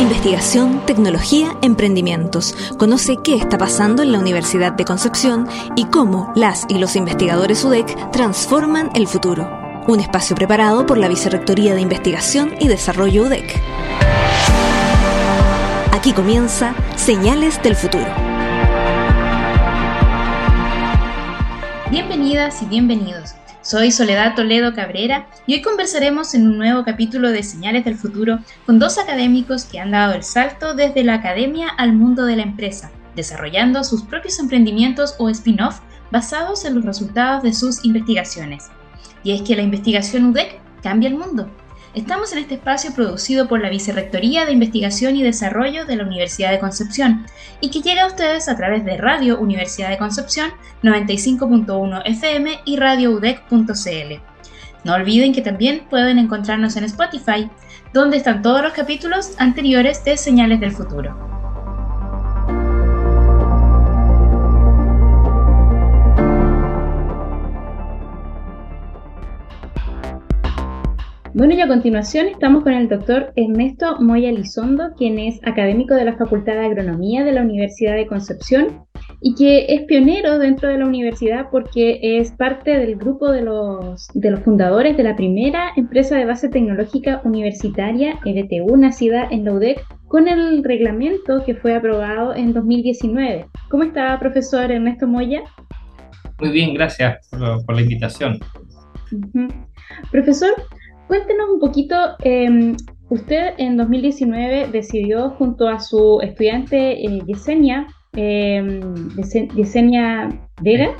Investigación, tecnología, emprendimientos. Conoce qué está pasando en la Universidad de Concepción y cómo las y los investigadores UDEC transforman el futuro. Un espacio preparado por la Vicerrectoría de Investigación y Desarrollo UDEC. Aquí comienza Señales del Futuro. Bienvenidas y bienvenidos. Soy Soledad Toledo Cabrera y hoy conversaremos en un nuevo capítulo de Señales del Futuro con dos académicos que han dado el salto desde la academia al mundo de la empresa, desarrollando sus propios emprendimientos o spin-off basados en los resultados de sus investigaciones. Y es que la investigación UDEC cambia el mundo. Estamos en este espacio producido por la Vicerrectoría de Investigación y Desarrollo de la Universidad de Concepción y que llega a ustedes a través de Radio Universidad de Concepción 95.1 FM y radioudec.cl. No olviden que también pueden encontrarnos en Spotify, donde están todos los capítulos anteriores de Señales del Futuro. Bueno, y a continuación estamos con el doctor Ernesto Moya Lizondo, quien es académico de la Facultad de Agronomía de la Universidad de Concepción y que es pionero dentro de la universidad porque es parte del grupo de los, de los fundadores de la primera empresa de base tecnológica universitaria, EBTU, nacida en la UDEC, con el reglamento que fue aprobado en 2019. ¿Cómo está, profesor Ernesto Moya? Muy bien, gracias por, la invitación. Profesor, Cuéntenos un poquito, em, usted en 2019 decidió junto a su estudiante eh, Yesenia, em, Yesenia Vega,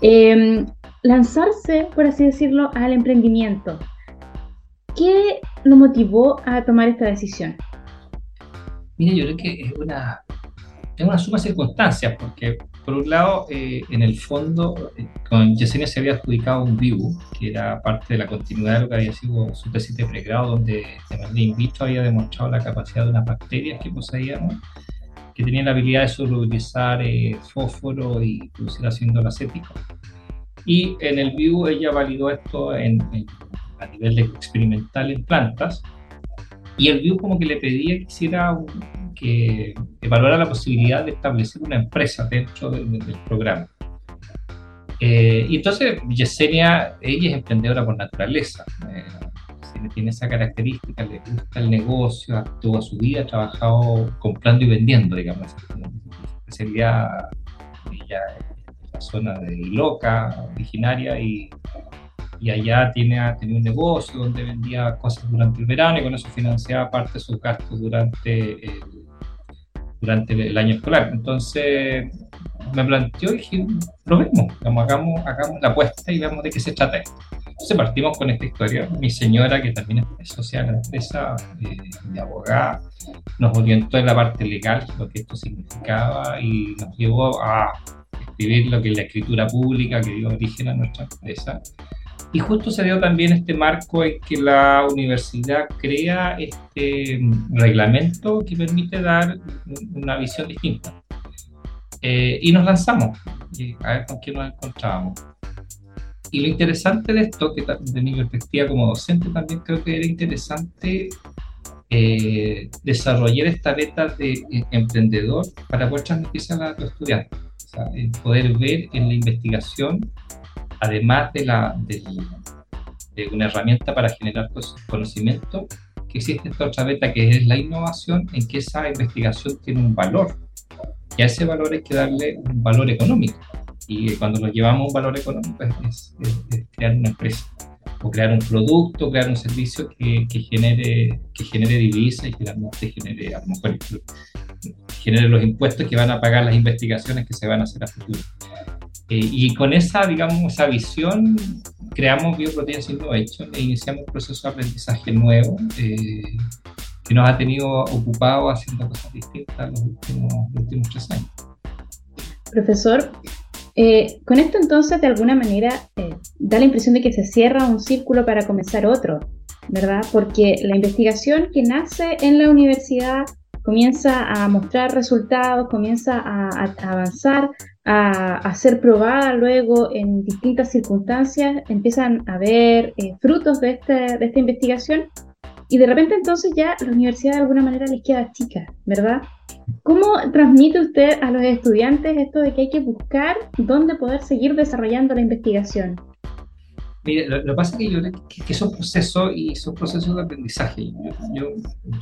em, lanzarse, por así decirlo, al emprendimiento. ¿Qué lo motivó a tomar esta decisión? Mira, yo creo que es una, es una suma de circunstancias, porque por un lado, eh, en el fondo, eh, con Yesenia se había adjudicado un vivo, que era parte de la continuidad de lo que había sido su tesis de pregrado, donde de manera in había demostrado la capacidad de unas bacterias que poseíamos, que tenían la habilidad de solubilizar eh, fósforo y producir ácido acético. Y en el vivo ella validó esto en, a nivel experimental en plantas, y el vivo como que le pedía que hiciera un, que evaluara la posibilidad de establecer una empresa dentro del programa. Eh, y entonces Yesenia, ella es emprendedora por naturaleza, eh, tiene esa característica, le gusta el negocio, toda su vida ha trabajado comprando y vendiendo, digamos, especialidad ella es la zona de Iloca, originaria, y, y allá tiene, tenido un negocio donde vendía cosas durante el verano y con eso financiaba parte de sus gastos durante el durante el año escolar. Entonces me planteó y dije, probemos, hagamos, hagamos la apuesta y veamos de qué se trata esto. Entonces partimos con esta historia. Mi señora, que también es social de la empresa, eh, de abogada, nos orientó en la parte legal, lo que esto significaba, y nos llevó a escribir lo que es la escritura pública que dio origen a nuestra empresa. Y justo se dio también este marco en que la universidad crea este reglamento que permite dar una visión distinta. Eh, y nos lanzamos a ver con quién nos encontrábamos. Y lo interesante de esto, que de mi perspectiva como docente también creo que era interesante eh, desarrollar esta beta de eh, emprendedor para poder transmitirse a los estudiantes. O sea, poder ver en la investigación además de, la, de, una herramienta para generar conocimiento, que existe esta otra beta que es la innovación, en que esa investigación tiene un valor. Y a ese valor hay que darle un valor económico. Y cuando lo llevamos un valor económico es, crear una empresa o crear un producto, crear un servicio que, que genere, que genere divisa y finalmente genere, a lo mejor, genere los impuestos que van a pagar las investigaciones que se van a hacer a futuro. Eh, y con esa, digamos, esa visión, creamos Bioproteins Innovation e iniciamos un proceso de aprendizaje nuevo eh, que nos ha tenido ocupado haciendo cosas distintas los últimos, los últimos tres años. Profesor, eh, con esto entonces de alguna manera da la impresión de que se cierra un círculo para comenzar otro, ¿verdad? Porque la investigación que nace en la universidad comienza a mostrar resultados, comienza a, avanzar, a, ser probada luego en distintas circunstancias, empiezan a ver eh, frutos de, este, de esta investigación Y de repente entonces ya la universidad de alguna manera les queda chica, ¿verdad? ¿Cómo transmite usted a los estudiantes esto de que hay que buscar dónde poder seguir desarrollando la investigación? Mire, lo, que pasa es que, que, que son procesos y son procesos de aprendizaje. Yo,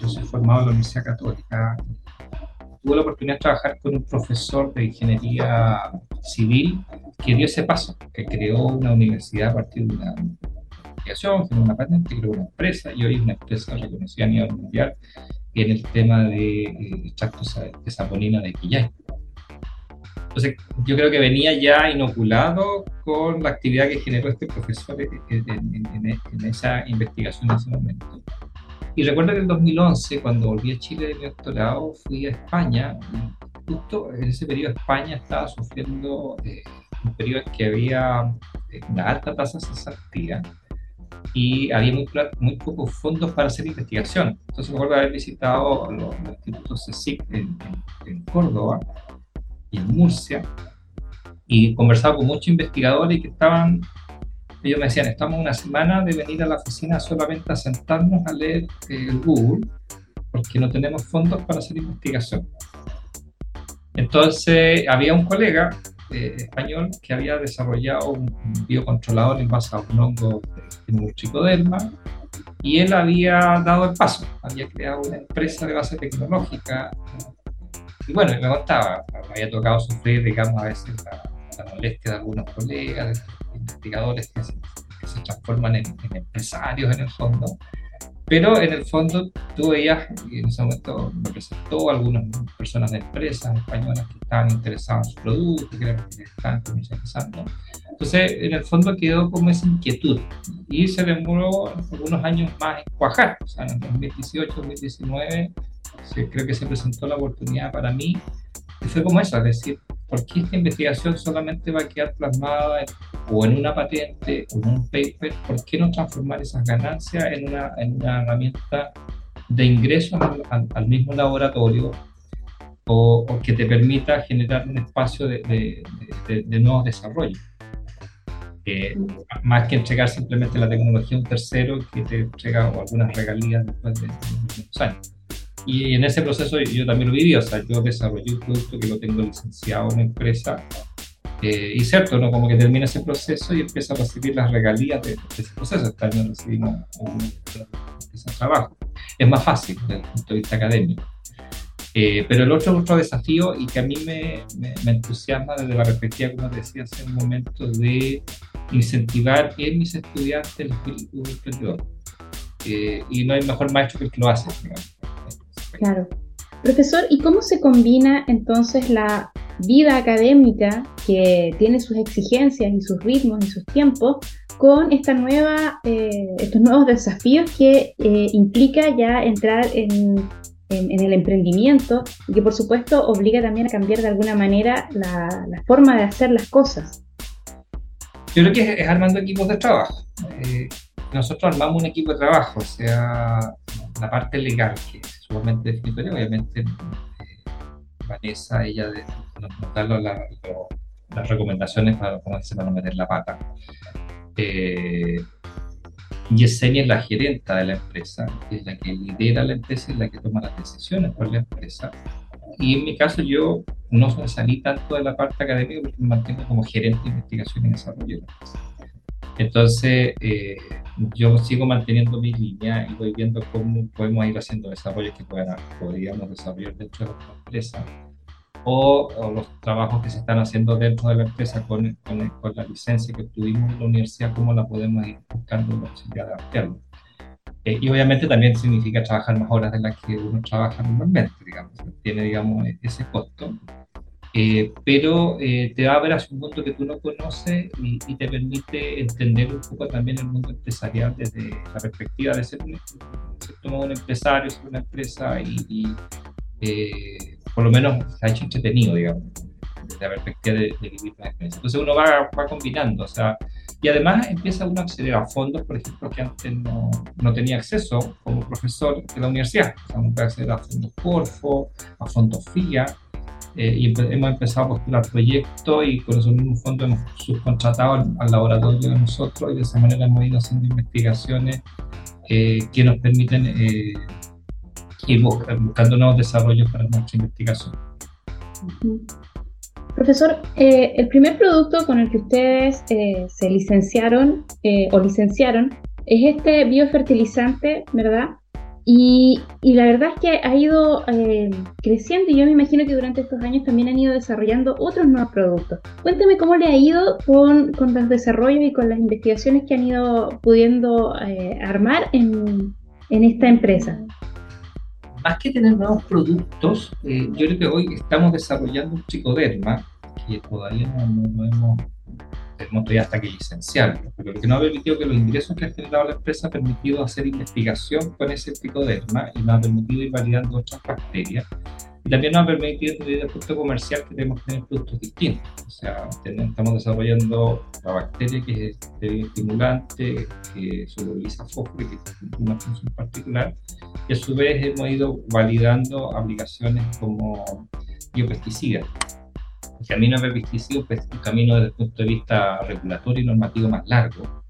yo, soy formado en la Universidad Católica. Tuve la oportunidad de trabajar con un profesor de ingeniería civil que dio ese paso, que creó una universidad a partir de una investigación, generó una patente, creó una empresa y hoy es una empresa reconocida a nivel mundial en el tema de eh, extractos de saponina de quillay. Entonces, yo creo que venía ya inoculado con la actividad que generó este profesor en, esa investigación en ese momento. Y recuerdo que en 2011, cuando volví a Chile de mi doctorado, fui a España justo en ese periodo España estaba sufriendo eh, un periodo en que había eh, una alta tasa de cesantía y había muy, muy pocos fondos para hacer investigación. Entonces me acuerdo haber visitado los, institutos CSIC en, en, Córdoba y en Murcia y conversado con muchos investigadores que estaban, ellos me decían, estamos una semana de venir a la oficina solamente a sentarnos a leer el Google porque no tenemos fondos para hacer investigación. Entonces había un colega eh, español que había desarrollado un, biocontrolador en base a un hongo de tricoderma y él había dado el paso, había creado una empresa de base tecnológica y bueno, me contaba, había tocado sufrir, digamos, a veces la, molestia de algunos colegas, investigadores que se, transforman en, en empresarios en el fondo pero en el fondo tú veías, y en ese momento me presentó algunas personas de empresas españolas que estaban interesadas en su producto, que estaban comercializando. Entonces, en el fondo quedó como esa inquietud y se demoró algunos años más en cuajar. O sea, en 2018, 2019, creo que se presentó la oportunidad para mí y fue como eso, es decir, ¿por qué esta investigación solamente va a quedar plasmada o en una patente o en un paper? ¿Por qué no transformar esas ganancias en una, en una herramienta de ingreso al, mismo laboratorio o, que te permita generar un espacio de, de, de, nuevos desarrollos? más que entregar simplemente la tecnología a un tercero que te entrega algunas regalías después de unos años. Y en ese proceso yo también lo viví, o sea, yo desarrollé un producto que lo tengo licenciado en una empresa eh, y cierto, ¿no? Como que termina ese proceso y empieza a recibir las regalías de, ese proceso. Este año recibimos ese trabajo. Es más fácil desde el punto de vista académico. Eh, pero el otro, otro desafío y que a mí me, me, entusiasma desde la perspectiva, como decía hace un momento, de incentivar en mis estudiantes el espíritu emprendedor. Eh, y no hay mejor maestro que el que lo hace. Digamos. Claro. Profesor, ¿y cómo se combina entonces la vida académica que tiene sus exigencias y sus ritmos y sus tiempos con esta nueva, eh, estos nuevos desafíos que eh, implica ya entrar en, el emprendimiento y que por supuesto obliga también a cambiar de alguna manera la, forma de hacer las cosas? Yo creo que es, armando equipos de trabajo. Eh, nosotros armamos un equipo de trabajo, o sea, la parte legal, que sumamente definitoria. Obviamente, eh, Vanessa, ella de, nos, da las recomendaciones para, para no meter la pata. Eh, Yesenia es la gerenta de la empresa, es la que lidera la empresa, es la que toma las decisiones por la empresa. Y en mi caso yo no salí tanto de la parte académica porque me mantengo como gerente de investigación y desarrollo de la empresa. Entonces, eh, yo sigo manteniendo mi línea y voy viendo cómo podemos ir haciendo desarrollos que podríamos desarrollar dentro de la empresa o, los trabajos que se están haciendo dentro de la empresa con, con, la licencia que tuvimos en la universidad, cómo la podemos ir buscando la posibilidad de adaptarlo. Eh, y obviamente también significa trabajar más horas de las que uno trabaja normalmente, digamos, tiene digamos, ese costo eh, pero eh, te abre a un mundo que tú no conoces y, te permite entender un poco también el mundo empresarial desde la perspectiva de ser un, un empresario, ser una empresa y, eh, por lo menos se ha hecho entretenido, digamos, desde la perspectiva de, vivir la experiencia. Entonces uno va, va, combinando, o sea, y además empieza uno a acceder a fondos, por ejemplo, que antes no, no tenía acceso como profesor de la universidad. O sea, uno puede acceder a fondos Corfo, a fondos FIA, eh, y hemos empezado a postular proyectos y con eso mismo fondo hemos subcontratado al, laboratorio de nosotros y de esa manera hemos ido haciendo investigaciones que nos permiten ir buscando nuevos desarrollos para nuestra investigación. Profesor, eh, el primer producto con el que ustedes eh, se licenciaron eh, o licenciaron es este biofertilizante, ¿verdad? Y, la verdad es que ha ido creciendo y yo me imagino que durante estos años también han ido desarrollando otros nuevos productos. Cuéntame cómo le ha ido con, con los desarrollos y con las investigaciones que han ido pudiendo armar en, en esta empresa más que tener nuevos productos, eh, yo creo que hoy estamos desarrollando un psicoderma que todavía no, hemos, tenemos todavía hasta que licenciarlo, pero que nos ha permitido que los ingresos que ha generado la empresa ha permitido hacer investigación con ese psicoderma y nos ha permitido ir validando otras bacterias y también nos ha permitido desde el punto comercial que tenemos que tener productos distintos. O sea, estamos desarrollando la bacteria que es estimulante, que solubiliza fósforo, que tiene una función particular, y a su vez hemos ido validando aplicaciones como biopesticidas. El camino de pesticidas es un camino desde el punto de vista regulatorio y normativo más largo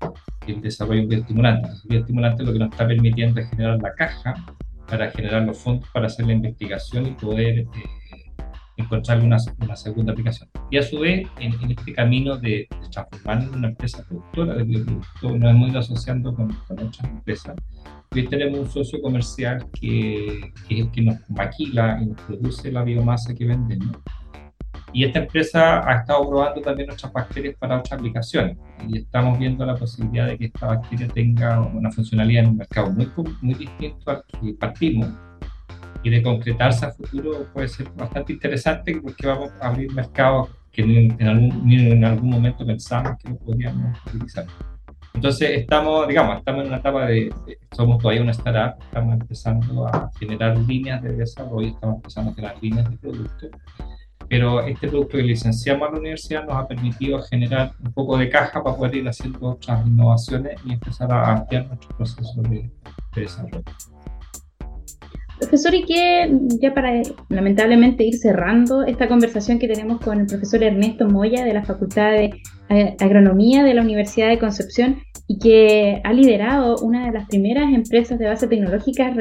que el desarrollo de bioestimulantes. El bioestimulante lo que nos está permitiendo es generar la caja para generar los fondos para hacer la investigación y poder eh, encontrar una, una, segunda aplicación. Y a su vez, en, este camino de, transformarnos en una empresa productora de bioproductos, nos hemos ido asociando con, con otras empresas. Hoy tenemos un socio comercial que, que, es el que nos maquila y nos produce la biomasa que vendemos y esta empresa ha estado probando también nuestras bacterias para otras aplicaciones. Y estamos viendo la posibilidad de que esta bacteria tenga una funcionalidad en un mercado muy, muy distinto al que partimos. Y de concretarse a futuro puede ser bastante interesante porque vamos a abrir mercados que en algún, en algún momento pensamos que no podríamos utilizar. Entonces estamos, digamos, estamos en una etapa de, somos todavía una startup, estamos empezando a generar líneas de desarrollo, estamos empezando a generar líneas de productos pero este producto que licenciamos a la universidad nos ha permitido generar un poco de caja para poder ir haciendo otras innovaciones y empezar a ampliar nuestro proceso de, desarrollo. Profesor, y que ya para lamentablemente ir cerrando esta conversación que tenemos con el profesor Ernesto Moya de la Facultad de Agronomía de la Universidad de Concepción y que ha liderado una de las primeras empresas de base tecnológica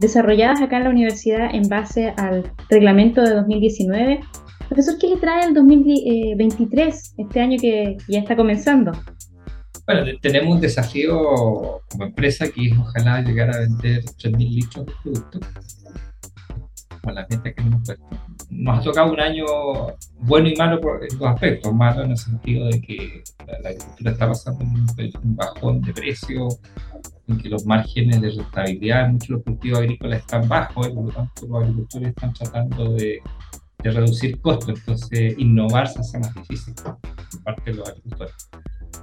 desarrolladas acá en la universidad en base al reglamento de 2019. Profesor, ¿qué le trae el 2023, este año que ya está comenzando? Bueno, tenemos un desafío como empresa que es ojalá llegar a vender 3.000 litros de producto con la gente que hemos puesto. Nos ha tocado un año bueno y malo por, dos aspectos. Malo en el sentido de que la, agricultura está pasando un, un bajón de precios, en que los márgenes de rentabilidad en muchos de los cultivos agrícolas están bajos y por lo tanto los agricultores están tratando de, de reducir costos, entonces innovar se hace más difícil por parte de los agricultores.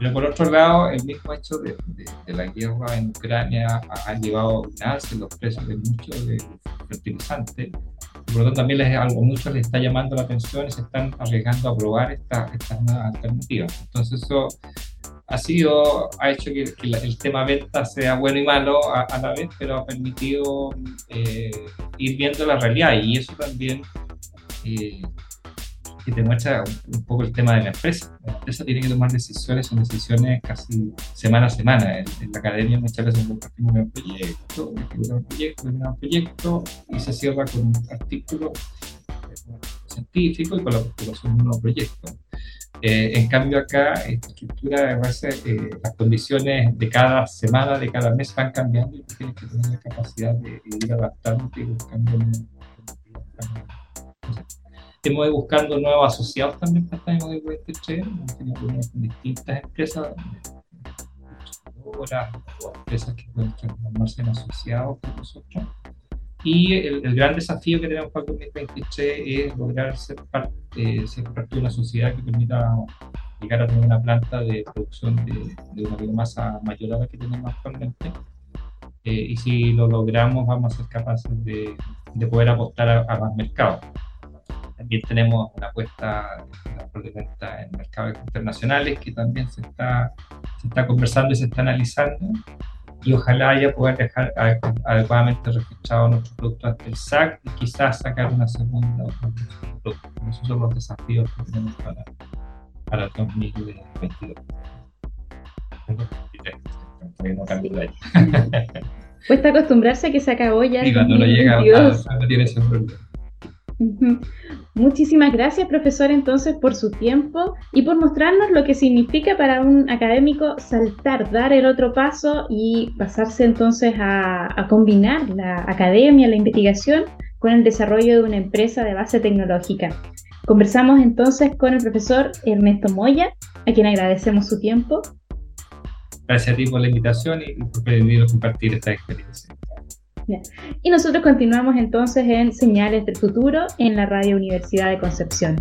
Pero por otro lado, el mismo hecho de, de, la guerra en Ucrania ha, llevado a alza los precios de muchos de fertilizantes. Por lo tanto, también les, algo mucho les está llamando la atención y se están arriesgando a probar estas nuevas alternativas. Entonces, eso ha sido, ha hecho que, el tema venta sea bueno y malo a, la vez, pero ha permitido eh, ir viendo la realidad y eso también eh, que te muestra un, poco el tema de la empresa. La empresa tiene que tomar decisiones, son decisiones casi semana a semana. En, la academia muchas veces compartimos un proyecto, un proyecto, un proyecto y se cierra con un artículo científico y con la postulación de un nuevo proyecto. Eh, en cambio acá, esta estructura, eh, las condiciones de cada semana, de cada mes van cambiando y tú tienes que tener la capacidad de, ir adaptándote y buscando Estamos buscando nuevos asociados también para esta Web3, hemos tenido distintas empresas, o empresas que pueden transformarse en asociados con nosotros y el, gran desafío que tenemos para el 2023 es lograr ser parte, ser parte de una sociedad que permita llegar a tener una planta de producción de, de una biomasa mayor a la que tenemos actualmente. Eh, y si lo logramos, vamos a ser capaces de, de poder apostar a, más mercados. También tenemos una apuesta venta en mercados internacionales que también se está, se está conversando y se está analizando y ojalá ya poder dejar adecuadamente registrado nuestros productos ante el SAC y quizás sacar una segunda producto. Esos son los desafíos que tenemos para, para el 2022. Cuesta acostumbrarse a que se acabó ya. Y cuando no llega, no tiene ese problema. Muchísimas gracias, profesor, entonces, por su tiempo y por mostrarnos lo que significa para un académico saltar, dar el otro paso y pasarse entonces a, combinar la academia, la investigación con el desarrollo de una empresa de base tecnológica. Conversamos entonces con el profesor Ernesto Moya, a quien agradecemos su tiempo. Gracias a ti por la invitación y por permitirnos compartir esta experiencia. Y nosotros continuamos entonces en Señales del Futuro en la Radio Universidad de Concepción.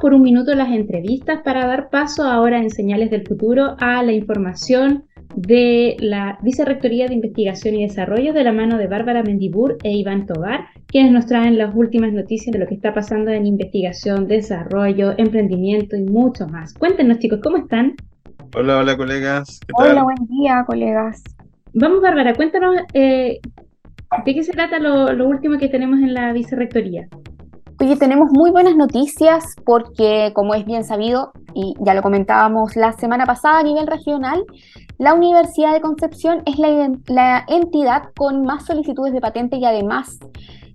Por un minuto las entrevistas para dar paso ahora en Señales del Futuro a la información de la Vicerrectoría de Investigación y Desarrollo de la mano de Bárbara Mendibur e Iván Tobar, quienes nos traen las últimas noticias de lo que está pasando en investigación, desarrollo, emprendimiento y mucho más. Cuéntenos chicos, ¿cómo están? Hola, hola colegas. Hola, buen día colegas. Vamos Bárbara, cuéntanos eh, de qué se trata lo, lo último que tenemos en la Vicerrectoría. Oye, tenemos muy buenas noticias porque, como es bien sabido, y ya lo comentábamos la semana pasada a nivel regional, la Universidad de Concepción es la, entidad con más solicitudes de patente y además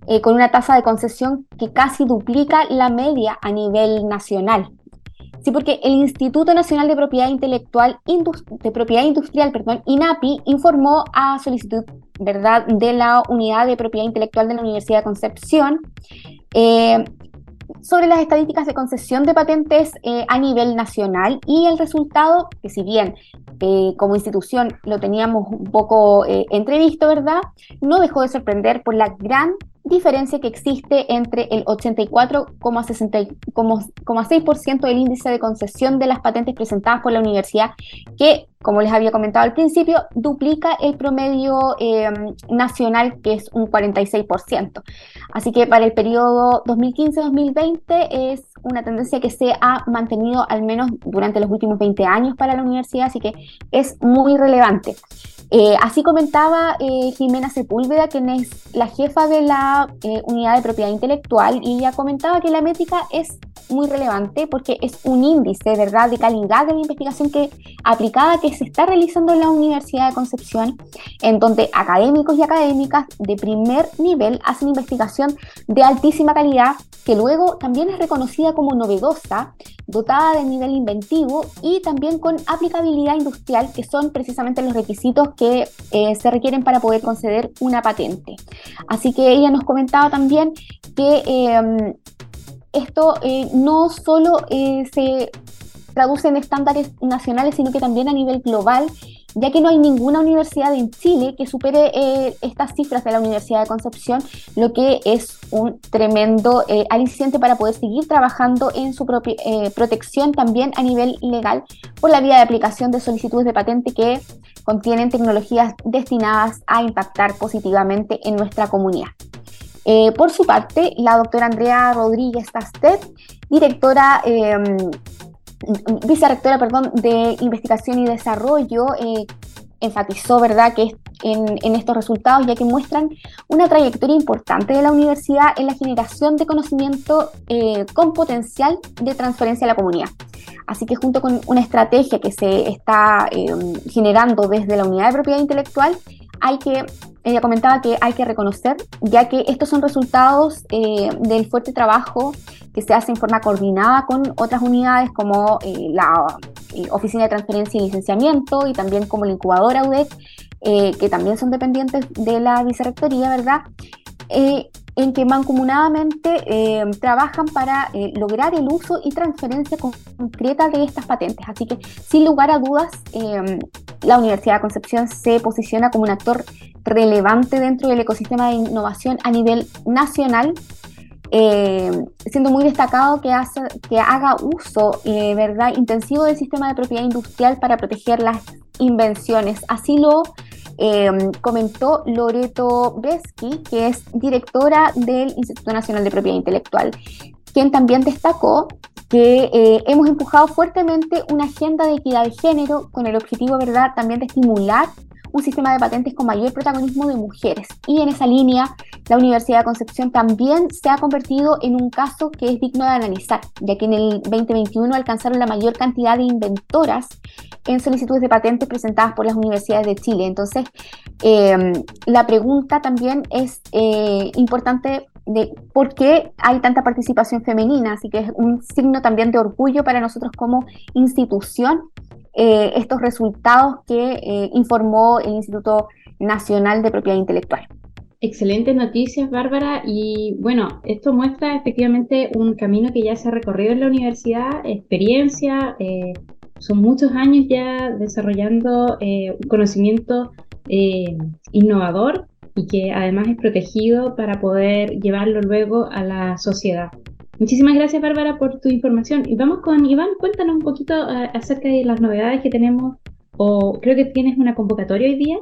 eh, con una tasa de concesión que casi duplica la media a nivel nacional. Sí, porque el Instituto Nacional de Propiedad Intelectual de Propiedad Industrial, perdón, INAPI, informó a solicitud, ¿verdad?, de la Unidad de Propiedad Intelectual de la Universidad de Concepción eh, sobre las estadísticas de concesión de patentes eh, a nivel nacional y el resultado, que si bien eh, como institución lo teníamos un poco entrevisto, ¿verdad? No dejó de sorprender por la gran diferencia que existe entre el 84,6% del índice de concesión de las patentes presentadas por la universidad, que, como les había comentado al principio, duplica el promedio eh, nacional, que es un 46%. Así que para el periodo 2015-2020 es una tendencia que se ha mantenido al menos durante los últimos 20 años para la universidad, así que es muy relevante. Eh, así comentaba eh, Jimena Sepúlveda, quien es la jefa de la eh, unidad de propiedad intelectual, y ella comentaba que la métrica es muy relevante porque es un índice, ¿verdad?, de calidad de la investigación que aplicada que se está realizando en la Universidad de Concepción, en donde académicos y académicas de primer nivel hacen investigación de altísima calidad que luego también es reconocida como novedosa, dotada de nivel inventivo y también con aplicabilidad industrial, que son precisamente los requisitos que eh, se requieren para poder conceder una patente. Así que ella nos comentaba también que em, esto eh, no solo eh, se traduce en estándares nacionales, sino que también a nivel global ya que no hay ninguna universidad en Chile que supere eh, estas cifras de la Universidad de Concepción, lo que es un tremendo aliciente para poder seguir trabajando en su propia protección también a nivel legal por la vía de aplicación de solicitudes de patente que contienen tecnologías destinadas a impactar positivamente en nuestra comunidad. Por su parte, la doctora Andrea Rodríguez Tastet, directora em, vicerrectora perdón, de Investigación y Desarrollo, eh, enfatizó ¿verdad? que en, en, estos resultados, ya que muestran una trayectoria importante de la universidad en la generación de conocimiento eh, con potencial de transferencia a la comunidad. Así que junto con una estrategia que se está eh, generando desde la unidad de propiedad intelectual, hay que, ella comentaba que hay que reconocer, ya que estos son resultados del fuerte trabajo que se hace en forma coordinada con otras unidades como eh, la eh, Oficina de Transferencia y Licenciamiento y también como la incubadora UDEC, eh, que también son dependientes de la vicerrectoría, ¿verdad? En que mancomunadamente trabajan para lograr el uso y transferencia concreta de estas patentes. Así que, sin lugar a dudas, la Universidad de Concepción se posiciona como un actor relevante dentro del ecosistema de innovación a nivel nacional eh, siendo muy destacado que, hace, que haga uso eh, ¿verdad? intensivo del sistema de propiedad industrial para proteger las invenciones. Así lo eh, comentó Loreto Bresky, que es directora del Instituto Nacional de Propiedad Intelectual, quien también destacó que hemos empujado fuertemente una agenda de equidad de género con el objetivo, ¿verdad?, también de estimular un sistema de patentes con mayor protagonismo de mujeres. Y en esa línea, la Universidad de Concepción también se ha convertido en un caso que es digno de analizar, ya que en el 2021 alcanzaron la mayor cantidad de inventoras en solicitudes de patentes presentadas por las universidades de Chile. Entonces, em, la pregunta también es eh, importante de por qué hay tanta participación femenina, así que es un signo también de orgullo para nosotros como institución eh, estos resultados que eh, informó el Instituto Nacional de Propiedad Intelectual. Excelentes noticias, Bárbara. Y bueno, esto muestra efectivamente un camino que ya se ha recorrido en la universidad, experiencia, eh, son muchos años ya desarrollando un conocimiento innovador y que además es protegido para poder llevarlo luego a la sociedad. Muchísimas gracias, Bárbara, por tu información. Y vamos con Iván, cuéntanos un poquito eh, acerca de las novedades que tenemos, o creo que tienes una convocatoria hoy día.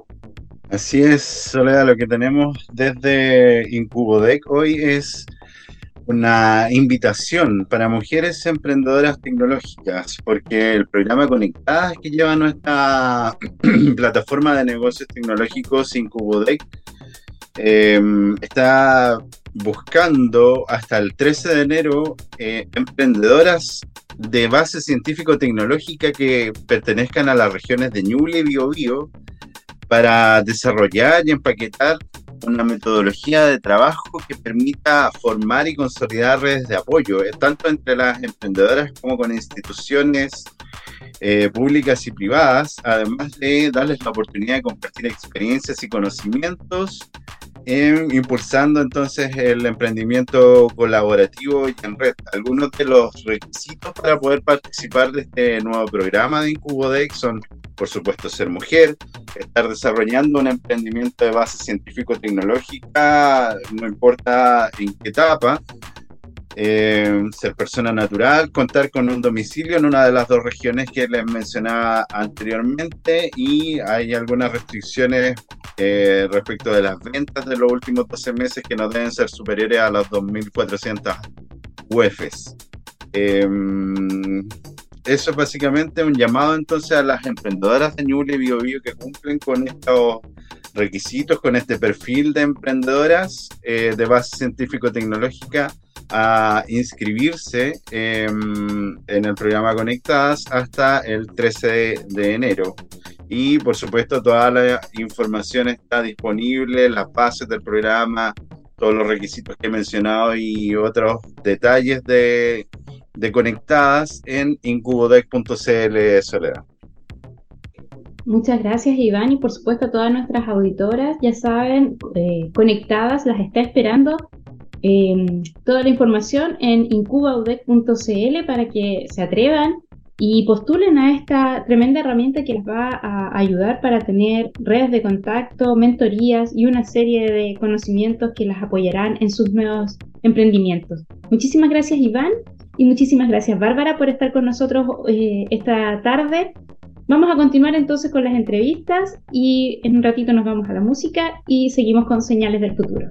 Así es, Soledad, lo que tenemos desde Incubodec hoy es una invitación para mujeres emprendedoras tecnológicas, porque el programa Conectadas que lleva nuestra plataforma de negocios tecnológicos Incubodec eh, está buscando hasta el 13 de enero eh, emprendedoras de base científico-tecnológica que pertenezcan a las regiones de Ñuble y Biobío para desarrollar y empaquetar una metodología de trabajo que permita formar y consolidar redes de apoyo, eh, tanto entre las emprendedoras como con instituciones eh, públicas y privadas, además de darles la oportunidad de compartir experiencias y conocimientos impulsando entonces el emprendimiento colaborativo y en red. Algunos de los requisitos para poder participar de este nuevo programa de Incubodec son, por supuesto, ser mujer, estar desarrollando un emprendimiento de base científico-tecnológica, no importa en qué etapa, eh, ser persona natural, contar con un domicilio en una de las dos regiones que les mencionaba anteriormente y hay algunas restricciones eh, respecto de las ventas de los últimos 12 meses que no deben ser superiores a las 2.400 UEFs. Em, eso es básicamente un llamado entonces a las emprendedoras de Ñuble y BioBio que cumplen con estos requisitos, con este perfil de emprendedoras eh, de base científico-tecnológica a inscribirse en el programa Conectadas hasta el 13 de, enero. Y por supuesto toda la información está disponible, las bases del programa, todos los requisitos que he mencionado y otros detalles de, de Conectadas en incubodec.cl Soledad. Muchas gracias Iván y por supuesto a todas nuestras auditoras, ya saben, eh, conectadas, las está esperando Em, toda la información en incubaudec.cl para que se atrevan y postulen a esta tremenda herramienta que les va a ayudar para tener redes de contacto, mentorías y una serie de conocimientos que las apoyarán en sus nuevos emprendimientos. Muchísimas gracias Iván y muchísimas gracias Bárbara por estar con nosotros eh, esta tarde. Vamos a continuar entonces con las entrevistas y en un ratito nos vamos a la música y seguimos con señales del futuro.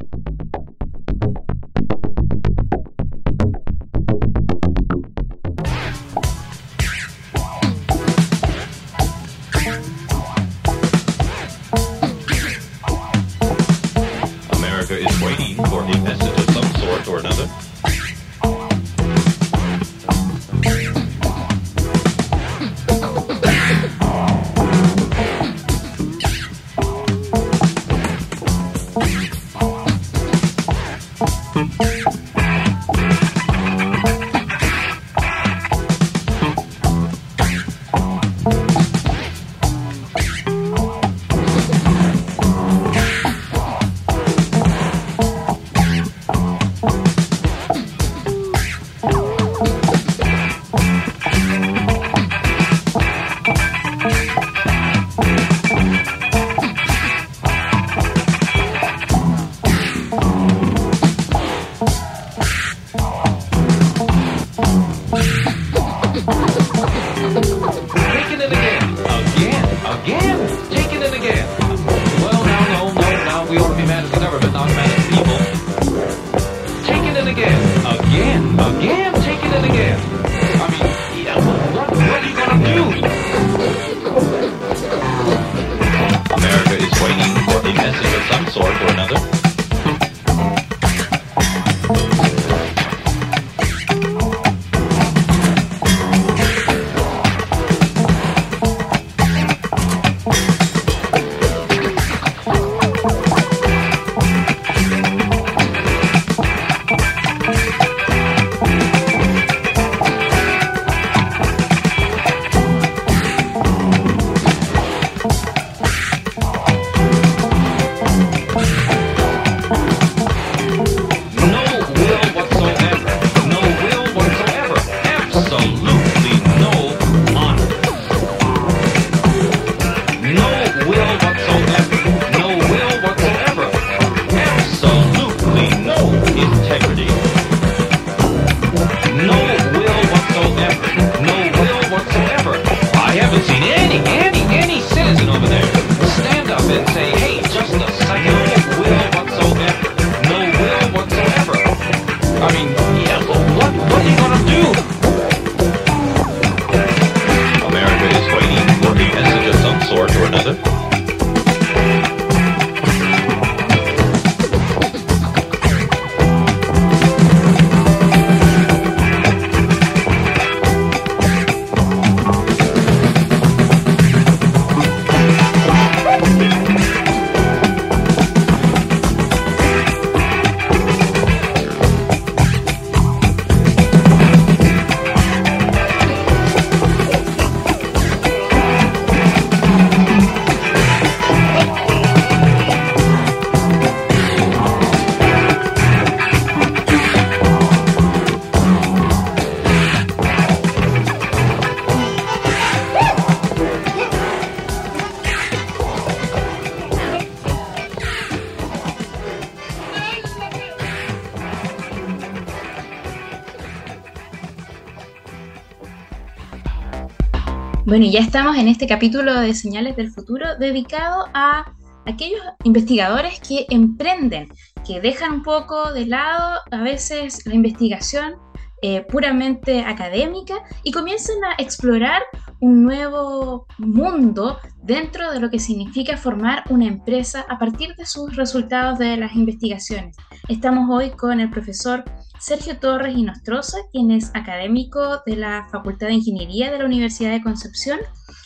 Bueno, y ya estamos en este capítulo de Señales del Futuro dedicado a aquellos investigadores que emprenden, que dejan un poco de lado a veces la investigación eh, puramente académica y comienzan a explorar un nuevo mundo dentro de lo que significa formar una empresa a partir de sus resultados de las investigaciones. Estamos hoy con el profesor Sergio Torres Inostroza, quien es académico de la Facultad de Ingeniería de la Universidad de Concepción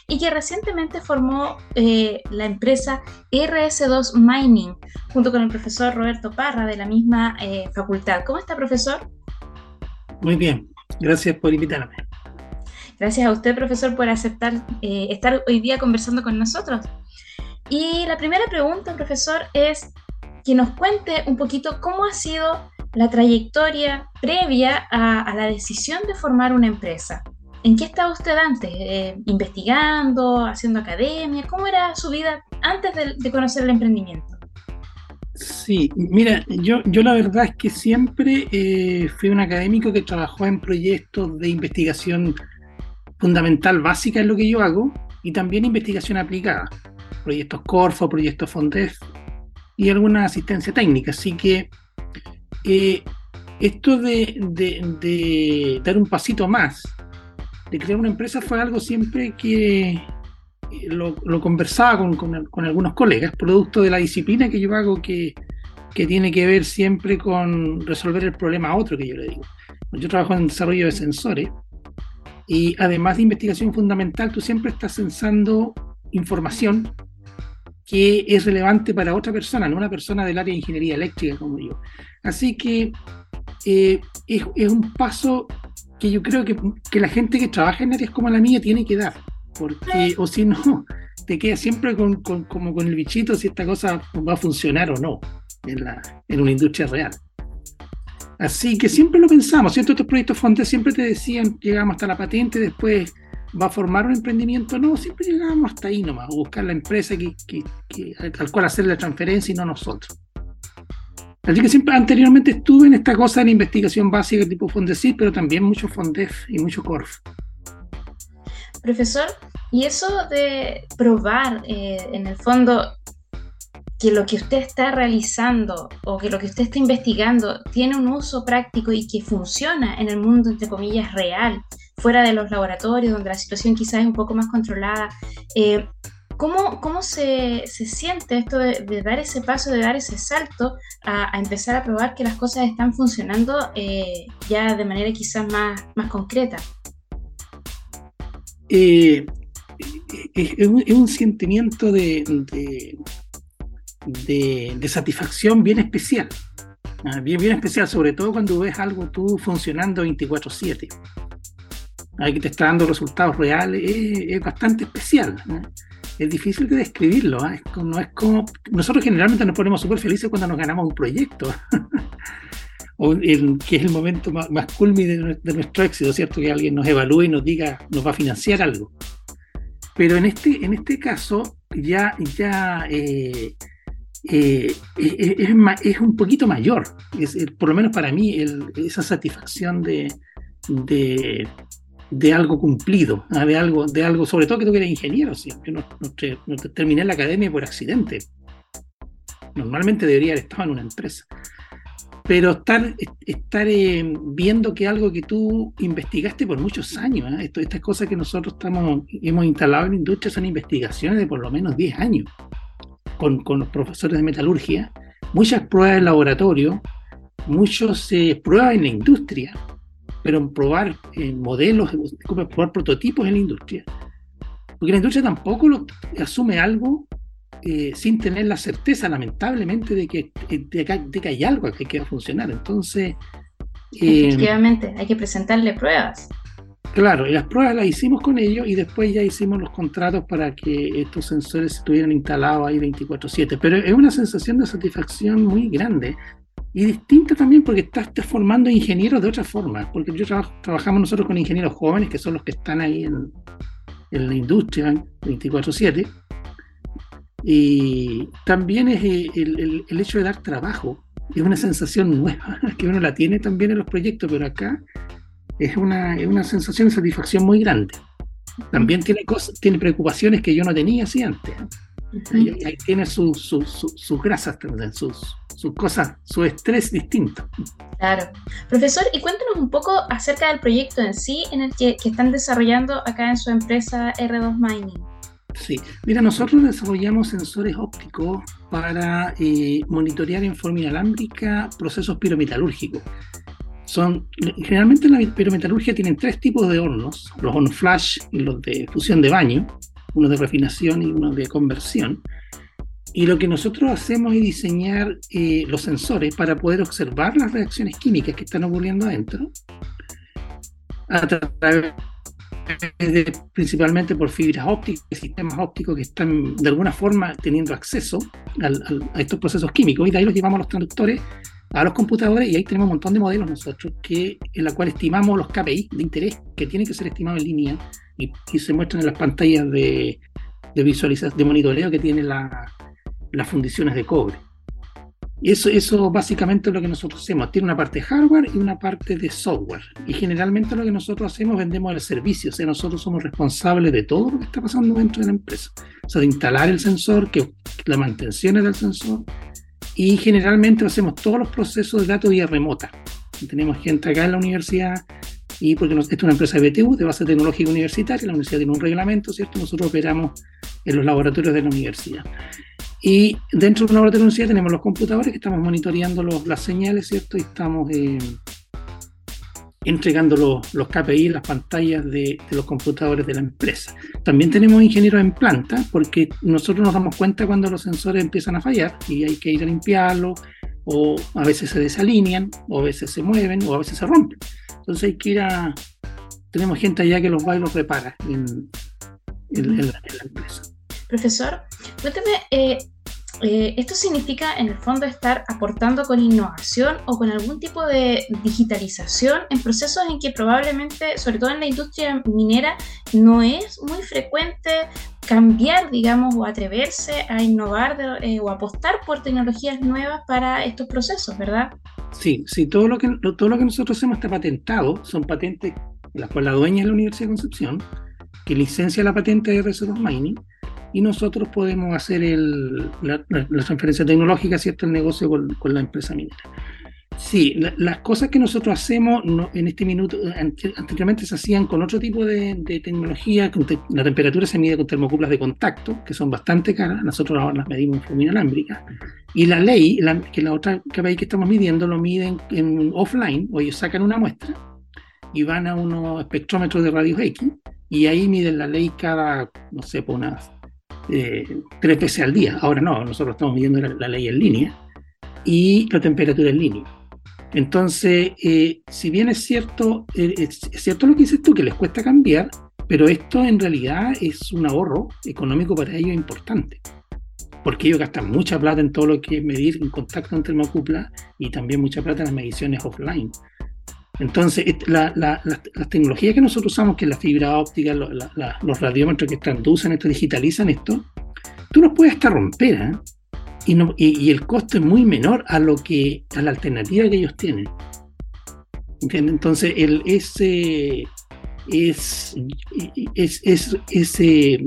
y que recientemente formó eh, la empresa RS2 Mining junto con el profesor Roberto Parra de la misma eh, facultad. ¿Cómo está, profesor? Muy bien, gracias por invitarme. Gracias a usted, profesor, por aceptar eh, estar hoy día conversando con nosotros. Y la primera pregunta, profesor, es que nos cuente un poquito cómo ha sido la trayectoria previa a, la decisión de formar una empresa. ¿En qué estaba usted antes? Eh, ¿Investigando? ¿Haciendo academia? ¿Cómo era su vida antes de conocer el emprendimiento? Sí, mira, yo, yo la verdad es que siempre eh, fui un académico que trabajó en proyectos de investigación fundamental básica en lo que yo hago y también investigación aplicada, proyectos Corfo, proyectos Fondef y alguna asistencia técnica. Así que eh, esto de, de, dar un pasito más, de crear una empresa fue algo siempre que, lo, conversaba con, algunos colegas, producto de la disciplina que yo hago que, tiene que ver siempre con resolver el problema a otro que yo le digo. Yo trabajo en desarrollo de sensores y además de investigación fundamental, tú siempre estás censando información que es relevante para otra persona, no una persona del área de ingeniería eléctrica como yo. Así que eh, es, un paso que yo creo que, la gente que trabaja en áreas como la mía tiene que dar porque, o si no, te quedas siempre con, como con el bichito si esta cosa va a funcionar o no en, la, una industria real. Así que siempre lo pensamos, ¿cierto? Estos proyectos Fontes siempre te decían, llegamos hasta la patente, después va a formar un emprendimiento, no, siempre llegábamos hasta ahí nomás, a buscar la empresa que, al cual hacer la transferencia y no nosotros. Así que siempre anteriormente estuve en esta cosa de investigación básica tipo Fondesit, pero también mucho Fondef y mucho Corf. Profesor, y eso de probar eh, en el fondo que lo que usted está realizando o que lo que usted está investigando tiene un uso práctico y que funciona en el mundo, entre comillas, real, fuera de los laboratorios, donde la situación quizás es un poco más controlada. Eh, ¿Cómo, cómo se, se, siente esto de, dar ese paso, de dar ese salto a, empezar a probar que las cosas están funcionando eh, ya de manera quizás más, más concreta? Eh, es, un, sentimiento de, de, satisfacción bien especial. Ah, bien, bien especial, sobre todo cuando ves algo tú funcionando 24/7. que te está dando resultados reales, es, bastante especial. Es difícil de describirlo. ¿ah? no es como, nosotros generalmente nos ponemos súper felices cuando nos ganamos un proyecto. o que es el momento más, más de, nuestro éxito, ¿cierto? Que alguien nos evalúe y nos diga, nos va a financiar algo. Pero en este, en este caso ya, ya eh, eh, es, un poquito mayor, por lo menos para mí, esa satisfacción de, de algo cumplido, ¿ah? de, algo, de algo, sobre todo que tú eres ingeniero, ¿sí? yo no, no, terminé la academia por accidente. Normalmente debería haber estado en una empresa pero estar, estar eh, viendo que algo que tú investigaste por muchos años, ¿eh? estas cosas que nosotros estamos, hemos instalado en la industria son investigaciones de por lo menos 10 años, con, con los profesores de metalurgia, muchas pruebas en laboratorio, muchas eh, pruebas en la industria, pero probar modelos, probar prototipos en la industria. Porque la industria tampoco lo, asume algo eh, sin tener la certeza, lamentablemente, de que, de, que hay algo que quiera funcionar. Entonces. Eh, Efectivamente, hay que presentarle pruebas. Claro, y las pruebas las hicimos con ellos y después ya hicimos los contratos para que estos sensores estuvieran instalados ahí 24/7. Pero es una sensación de satisfacción muy grande y distinta también porque estás formando ingenieros de otra forma. Porque yo trabajamos nosotros con ingenieros jóvenes que son los que están ahí en, en la industria 24/7 y también es eh, el, el, hecho de dar trabajo, es una sensación nueva, que uno la tiene también en los proyectos, pero acá es una, es una sensación de satisfacción muy grande. también tiene, cosas, tiene preocupaciones que yo no tenía así antes. ahí, tiene sus grasas también, sus, sus cosas, su estrés distinto. Claro. Profesor, y cuéntanos un poco acerca del proyecto en sí en el que, están desarrollando acá en su empresa R2 Mining. Sí, mira, nosotros desarrollamos sensores ópticos para eh, monitorear en forma inalámbrica procesos pirometalúrgicos. Son, generalmente en la pirometalurgia tienen tres tipos de hornos, los hornos flash y los de fusión de baño, uno de refinación y uno de conversión. Y lo que nosotros hacemos es diseñar eh, los sensores para poder observar las reacciones químicas que están ocurriendo adentro, a través de, principalmente por fibras ópticas, sistemas ópticos que están de alguna forma teniendo acceso a estos procesos químicos, y de ahí los llevamos los traductores a los computadores y ahí tenemos un montón de modelos nosotros que, en la cual estimamos los KPI de interés que tienen que ser estimados en línea y, se muestran en las pantallas de, de visualización, de monitoreo que tiene la, las fundiciones de cobre. Y eso, eso básicamente es lo que nosotros hacemos. Tiene una parte de hardware y una parte de software. Y generalmente lo que nosotros hacemos, vendemos el servicio. O sea, nosotros somos responsables de todo lo que está pasando dentro de la empresa. O sea, de instalar el sensor, que la mantención del sensor. Y generalmente hacemos todos los procesos de datos vía remota. tenemos gente acá en la universidad y porque esto es una empresa de BTU, de base tecnológica universitaria, la universidad tiene un reglamento, ¿cierto? Nosotros operamos en los laboratorios de la universidad. Y dentro de una universidad tenemos los computadores que estamos monitoreando las señales, ¿cierto? Y estamos eh, entregando los, los, KPI, las pantallas de, de, los computadores de la empresa. También tenemos ingenieros en planta, porque nosotros nos damos cuenta cuando los sensores empiezan a fallar y hay que ir a limpiarlos, o a veces se desalinean, o a veces se mueven, o a veces se rompen. Entonces hay que ir a... Tenemos gente allá que los va y los repara en, la, empresa. Profesor, cuénteme, eh, eh, ¿esto significa en el fondo estar aportando con innovación o con algún tipo de digitalización en procesos en que probablemente, sobre todo en la industria minera, no es muy frecuente cambiar, digamos, o atreverse a innovar eh, o apostar por tecnologías nuevas para estos procesos, ¿verdad? Sí, sí, todo lo que, todo lo que nosotros hacemos está patentado, son patentes las cuales la dueña es la Universidad de Concepción, que licencia la patente de RC2 Mining, y nosotros podemos hacer el, la, transferencia tecnológica, ¿cierto?, el negocio con, con la empresa minera. Sí, las cosas que nosotros hacemos en este minuto, anteriormente se hacían con otro tipo de, tecnología, la temperatura se mide con termocuplas de contacto, que son bastante caras, nosotros ahora las medimos en forma inalámbrica, y la ley, que la otra KPI que estamos midiendo, lo miden en offline, o ellos sacan una muestra y van a unos espectrómetros de radios X, y ahí miden la ley cada, no sé, por unas eh, tres veces al día. Ahora no, nosotros estamos midiendo la ley en línea y la temperatura en línea. Entonces, eh, si bien es cierto, eh, es, cierto lo que dices tú, que les cuesta cambiar, pero esto en realidad es un ahorro económico para ellos importante, porque ellos gastan mucha plata en todo lo que es medir en contacto en termocupla y también mucha plata en las mediciones offline. Entonces, la, las tecnologías que nosotros usamos, que es la fibra óptica, los radiómetros que traducen esto, digitalizan esto, tú los puedes hasta romper, ¿eh? y, el costo es muy menor a lo que a la alternativa que ellos tienen. Entonces, el, ese es, es, eh,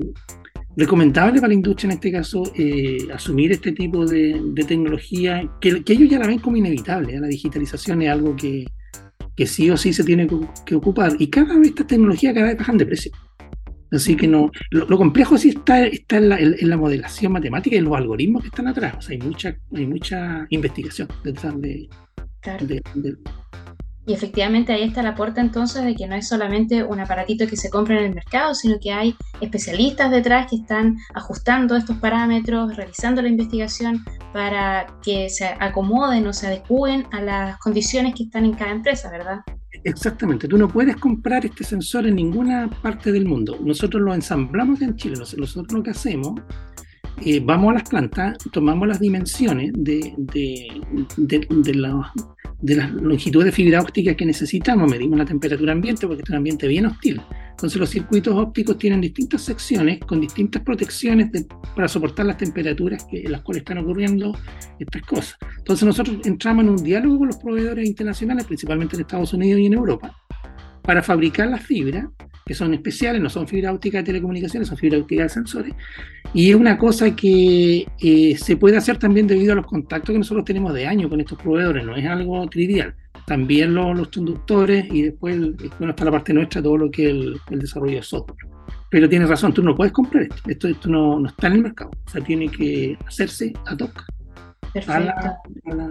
recomendable para la industria en este caso eh, asumir este tipo de, tecnología, que, ellos ya la ven como inevitable. ¿eh? La digitalización es algo que, que, sí o sí se tiene que, ocupar. Y cada vez estas tecnologías cada vez bajan de precio. Así que no, lo, complejo sí está, está en, la, en, la, modelación matemática y en los algoritmos que están atrás. O sea, hay mucha, hay mucha investigación detrás de, Y efectivamente ahí está la puerta entonces de que no es solamente un aparatito que se compra en el mercado, sino que hay especialistas detrás que están ajustando estos parámetros, realizando la investigación para que se acomoden o se adecúen a las condiciones que están en cada empresa, ¿verdad? Exactamente, tú no puedes comprar este sensor en ninguna parte del mundo. Nosotros lo ensamblamos en Chile. Nosotros lo que hacemos, eh, vamos a las plantas, tomamos las dimensiones de, de, de, la, de las longitudes de fibra óptica que necesitamos, medimos la temperatura ambiente porque es un ambiente bien hostil. Entonces los circuitos ópticos tienen distintas secciones con distintas protecciones para soportar las temperaturas que, en las cuales están ocurriendo estas cosas. Entonces nosotros entramos en un diálogo con los proveedores internacionales, principalmente en Estados Unidos y en Europa, para fabricar la fibra que son especiales, no son fibra óptica de telecomunicaciones, son fibra óptica de sensores. Y es una cosa que eh, se puede hacer también debido a los contactos que nosotros tenemos de año con estos proveedores, no es algo trivial. También los, conductores y después, bueno, está la parte nuestra, todo lo que es el, desarrollo de software. Pero tienes razón, tú no puedes comprar esto, esto, no, no, está en el mercado, o sea, tiene que hacerse a toca a la,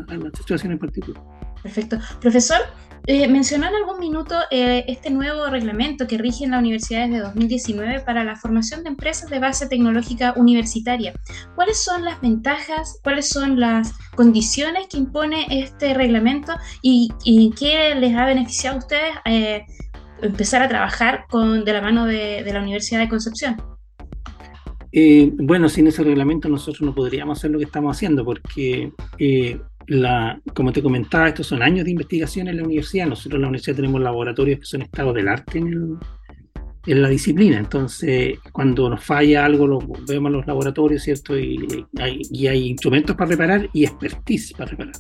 a la situación en particular. Perfecto. Profesor, eh, mencionó en algún minuto eh, este nuevo reglamento que rige en la universidad desde 2019 para la formación de empresas de base tecnológica universitaria. ¿Cuáles son las ventajas, cuáles son las condiciones que impone este reglamento y, qué les ha beneficiado a ustedes eh, empezar a trabajar con, de la mano de, de la Universidad de Concepción? bueno, sin ese reglamento nosotros no podríamos hacer lo que estamos haciendo porque la, como te comentaba, estos son años de investigación en la universidad. Nosotros en la universidad tenemos laboratorios que son estados del arte en, en la disciplina. Entonces, cuando nos falla algo, lo vemos en los laboratorios, ¿cierto? Y hay, y hay instrumentos para reparar y expertise para reparar.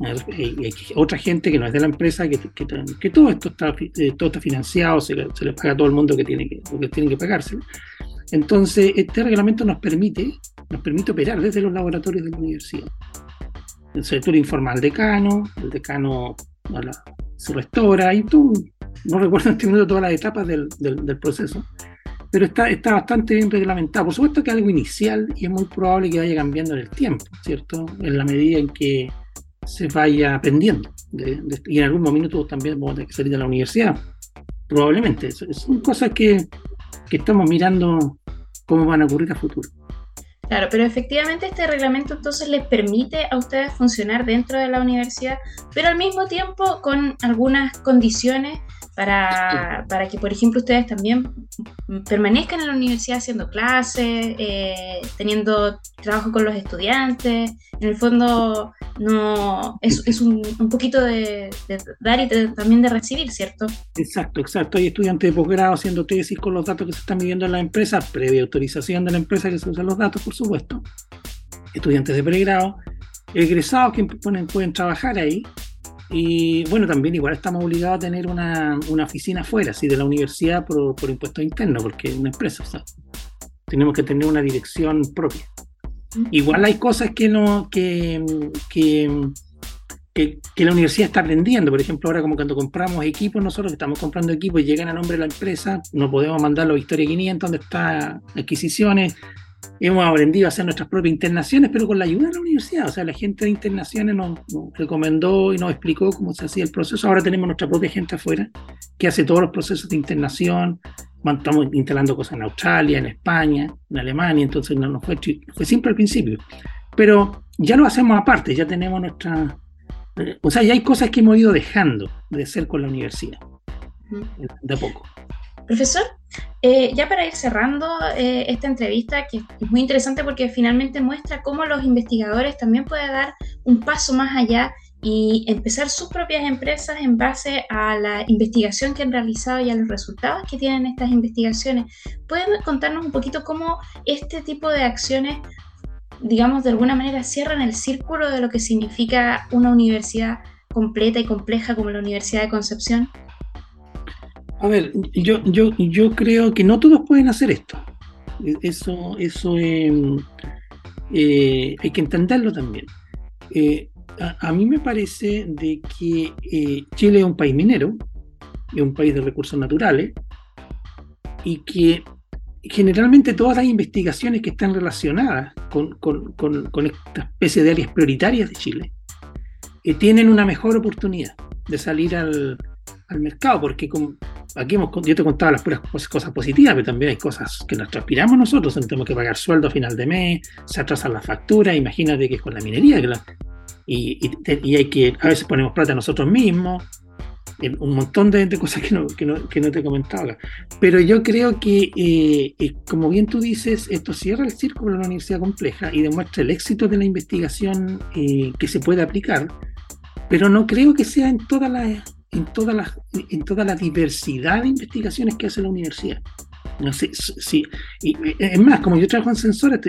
Hay, otra gente que no es de la empresa, que, que, todo esto está, eh, todo está financiado, se se le, paga a todo el mundo que tiene que, que tiene que pagarse. Entonces, este reglamento nos permite, nos permite operar desde los laboratorios de la universidad el sector informa al decano, el decano se restaura y tú, no recuerdo en este momento todas las etapas del, del, proceso, pero está, está bastante bien reglamentado. Por supuesto que es algo inicial y es muy probable que vaya cambiando en el tiempo, ¿cierto? En la medida en que se vaya aprendiendo. y en algún momento también vamos a tener que salir de la universidad. Probablemente. Son cosas que, que estamos mirando cómo van a ocurrir a futuro. Claro, pero efectivamente este reglamento entonces les permite a ustedes funcionar dentro de la universidad, pero al mismo tiempo con algunas condiciones para, para que, por ejemplo, ustedes también permanezcan en la universidad haciendo clases, eh, teniendo trabajo con los estudiantes. En el fondo, no es, es un, un, poquito de, dar y también de recibir, ¿cierto? Exacto, exacto. Hay estudiantes de posgrado haciendo tesis con los datos que se están midiendo en la empresa, previa autorización de la empresa que se usan los datos, por supuesto. Estudiantes de pregrado, egresados que pueden, pueden trabajar ahí y bueno, también igual estamos obligados a tener una, una oficina afuera, así de la universidad por, por impuestos internos, porque es una empresa, o sea, tenemos que tener una dirección propia. Igual hay cosas que no, que, que, que, la universidad está aprendiendo. Por ejemplo, ahora como cuando compramos equipos, nosotros que estamos comprando equipos y llegan a nombre de la empresa, no podemos mandarlo a Historia 500, donde está adquisiciones, hemos aprendido a hacer nuestras propias internaciones, pero con la ayuda de la universidad. O sea, la gente de internaciones nos, recomendó y nos explicó cómo se hacía el proceso. Ahora tenemos nuestra propia gente afuera que hace todos los procesos de internación. Estamos instalando cosas en Australia, en España, en Alemania, entonces no, fue, fue simple al principio. Pero ya lo hacemos aparte, ya tenemos nuestra... O sea, ya hay cosas que hemos ido dejando de hacer con la universidad, de a poco. Profesor, eh, ya para ir cerrando eh, esta entrevista, que es muy interesante porque finalmente muestra cómo los investigadores también pueden dar un paso más allá y empezar sus propias empresas en base a la investigación que han realizado y a los resultados que tienen estas investigaciones. ¿Pueden contarnos un poquito cómo este tipo de acciones, digamos, de alguna manera cierran el círculo de lo que significa una universidad completa y compleja como la Universidad de Concepción? A ver, yo, yo, yo creo que no todos pueden hacer esto. Eso, eso em, eh, hay que entenderlo también. Eh, a, mí me parece de que eh, Chile es un país minero, es un país de recursos naturales, y que generalmente todas las investigaciones que están relacionadas con, con, con, con esta especie de áreas prioritarias de Chile tienen una mejor oportunidad de salir al, al mercado, porque como, aquí hemos, yo te contaba las puras cosas positivas, pero también hay cosas que nos transpiramos nosotros, tenemos que pagar sueldo a final de mes, se atrasan las facturas, imagínate que es con la minería, y, hay que, a veces ponemos plata nosotros mismos, un montón de, cosas que no, que, no, que no, te comentaba. Pero yo creo que, eh, eh, como bien tú dices, esto cierra el círculo de una universidad compleja y demuestra el éxito de la investigación eh, que se puede aplicar, pero no creo que sea en todas las en toda la, en toda la diversidad de investigaciones que hace la universidad. No sé, sí. Y, es más, como yo trabajo en sensores,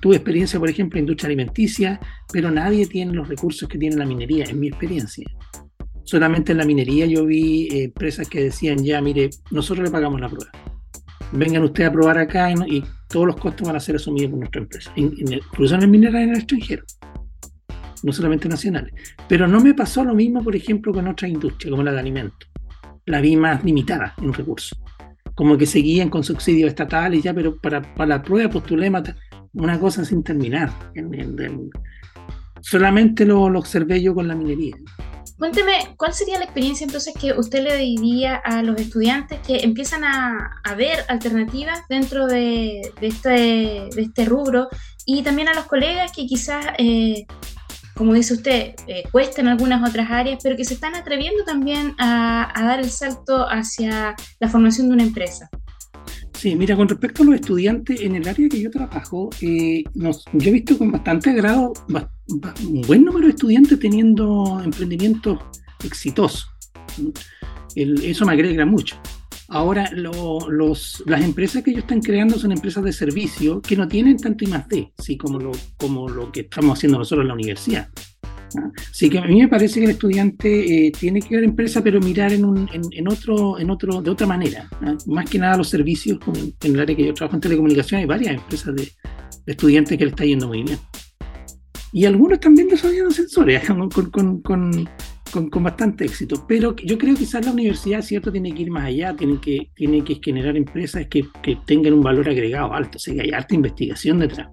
tuve experiencia, por ejemplo, en industria alimenticia, pero nadie tiene los recursos que tiene la minería, en mi experiencia. Solamente en la minería yo vi eh, empresas que decían ya, mire, nosotros le pagamos la prueba. Vengan ustedes a probar acá y, todos los costos van a ser asumidos por nuestra empresa, incluso en el mineral en el extranjero, no solamente nacionales. Pero no me pasó lo mismo, por ejemplo, con otras industrias, como la de alimentos. La vi más limitada en recursos. Como que seguían con subsidios estatales ya, pero para, para la prueba postulé una cosa sin terminar. solamente lo, lo observé yo con la minería. Cuénteme, ¿cuál sería la experiencia entonces que usted le diría a los estudiantes que empiezan a, ver alternativas dentro de, este, de, este, rubro y también a los colegas que quizás, eh, como dice usted, eh, cuestan algunas otras áreas, pero que se están atreviendo también a dar el salto hacia la formación de una empresa? Sí, mira, con respecto a los estudiantes, en el área que yo trabajo, eh, yo he visto con bastante agrado un buen número de estudiantes teniendo emprendimientos exitosos. eso me agrega mucho. Ahora, los, las empresas que ellos están creando son empresas de servicio que no tienen tanto I más D, ¿sí? como, lo, como lo que estamos haciendo nosotros en la universidad. Así que a mí me parece que el estudiante eh, tiene que ver empresa, pero mirar en, un, en, otro, en otro, de otra manera. Más que nada los servicios, en el área que yo trabajo en telecomunicaciones, hay varias empresas de, estudiantes que le está yendo muy bien. Y algunos también desarrollando sensores con, con, con, con, bastante éxito. Pero yo creo que quizás la universidad, cierto, tiene que ir más allá, tiene que, tiene que generar empresas que, que tengan un valor agregado alto, o sea, que hay alta investigación detrás.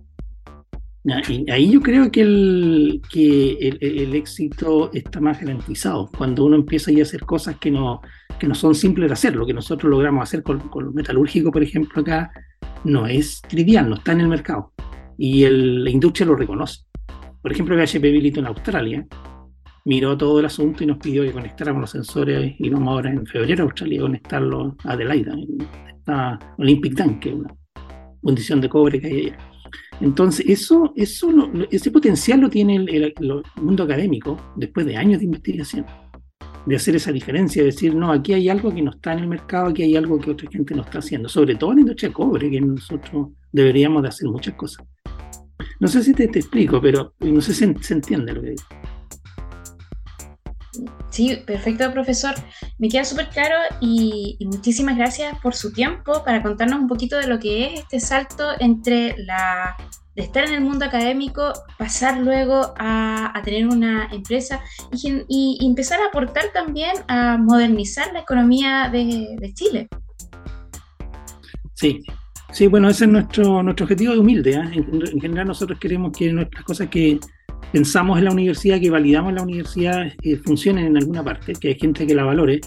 Y ahí yo creo que, el, que el, éxito está más garantizado, cuando uno empieza a hacer cosas que no, que no son simples de hacer. Lo que nosotros logramos hacer con, con lo metalúrgico, por ejemplo, acá, no es trivial, no está en el mercado. Y la industria lo reconoce. Por ejemplo, BHP Bilito en Australia miró todo el asunto y nos pidió que conectáramos los sensores y vamos ahora en febrero a Australia a conectarlo a Adelaida, esta Olympic Dam, que es una fundición de cobre que hay allá. Entonces, eso, eso ese potencial lo tiene el, mundo académico después de años de investigación, de hacer esa diferencia, de decir, no, aquí hay algo que no está en el mercado, aquí hay algo que otra gente no está haciendo, sobre todo en la industria de cobre, que nosotros deberíamos de hacer muchas cosas. No sé si te, explico, pero no sé si se, entiende lo que digo. Sí, perfecto, profesor. Me queda súper claro y, muchísimas gracias por su tiempo para contarnos un poquito de lo que es este salto entre la de estar en el mundo académico, pasar luego a, tener una empresa y, empezar a aportar también a modernizar la economía de, Chile. Sí, sí, bueno, ese es nuestro, nuestro objetivo de humilde. ¿eh? en, general nosotros queremos que nuestras cosas que, pensamos en la universidad, que validamos la universidad, eh, funcionen en alguna parte, que hay gente que la valore.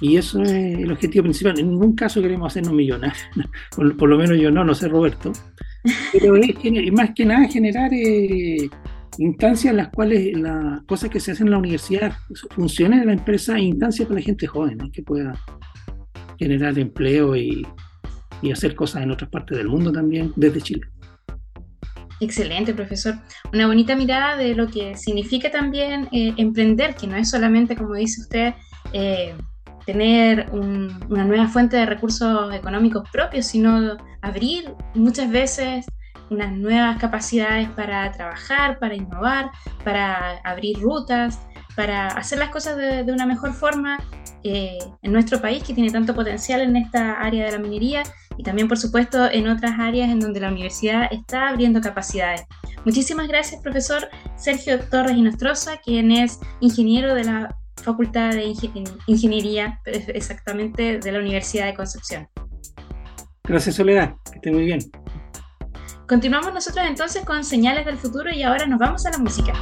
Y eso es el objetivo principal. En ningún caso queremos hacernos millonarios. Por, lo menos yo no, no sé Roberto. Pero es, más que nada generar eh, instancias en las cuales las cosas que se hacen en la universidad funcionen en la empresa e instancias para la gente joven, que pueda generar empleo y, y hacer cosas en otras partes del mundo también desde Chile. Excelente, profesor. Una bonita mirada de lo que significa también eh, emprender, que no es solamente, como dice usted, eh, tener una nueva fuente de recursos económicos propios, sino abrir muchas veces unas nuevas capacidades para trabajar, para innovar, para abrir rutas, para hacer las cosas de, una mejor forma eh, en nuestro país que tiene tanto potencial en esta área de la minería y también, por supuesto, en otras áreas en donde la universidad está abriendo capacidades. Muchísimas gracias, profesor Sergio Torres Inostroza, quien es ingeniero de la Facultad de Ingeniería, exactamente de la Universidad de Concepción. Gracias, Soledad, que esté muy bien. Continuamos nosotros entonces con señales del futuro y ahora nos vamos a la música.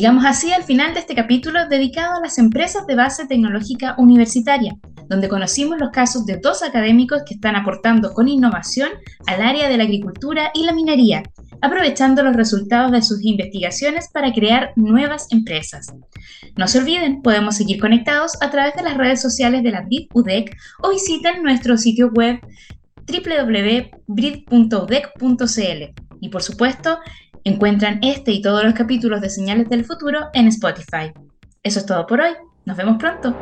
Llegamos así al final de este capítulo dedicado a las empresas de base tecnológica universitaria, donde conocimos los casos de dos académicos que están aportando con innovación al área de la agricultura y la minería, aprovechando los resultados de sus investigaciones para crear nuevas empresas. No se olviden, podemos seguir conectados a través de las redes sociales de la BRID UDEC o visiten nuestro sitio web www.brid.udec.cl. Y por supuesto, Encuentran este y todos los capítulos de Señales del Futuro en Spotify. Eso es todo por hoy. Nos vemos pronto.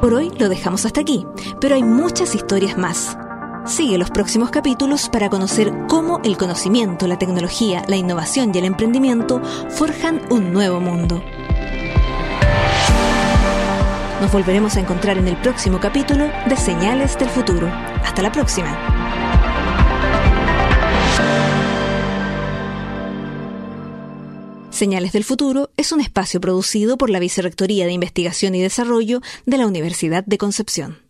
Por hoy lo dejamos hasta aquí, pero hay muchas historias más. Sigue los próximos capítulos para conocer cómo el conocimiento, la tecnología, la innovación y el emprendimiento forjan un nuevo mundo. Nos volveremos a encontrar en el próximo capítulo de Señales del Futuro. Hasta la próxima. Señales del Futuro es un espacio producido por la Vicerrectoría de Investigación y Desarrollo de la Universidad de Concepción.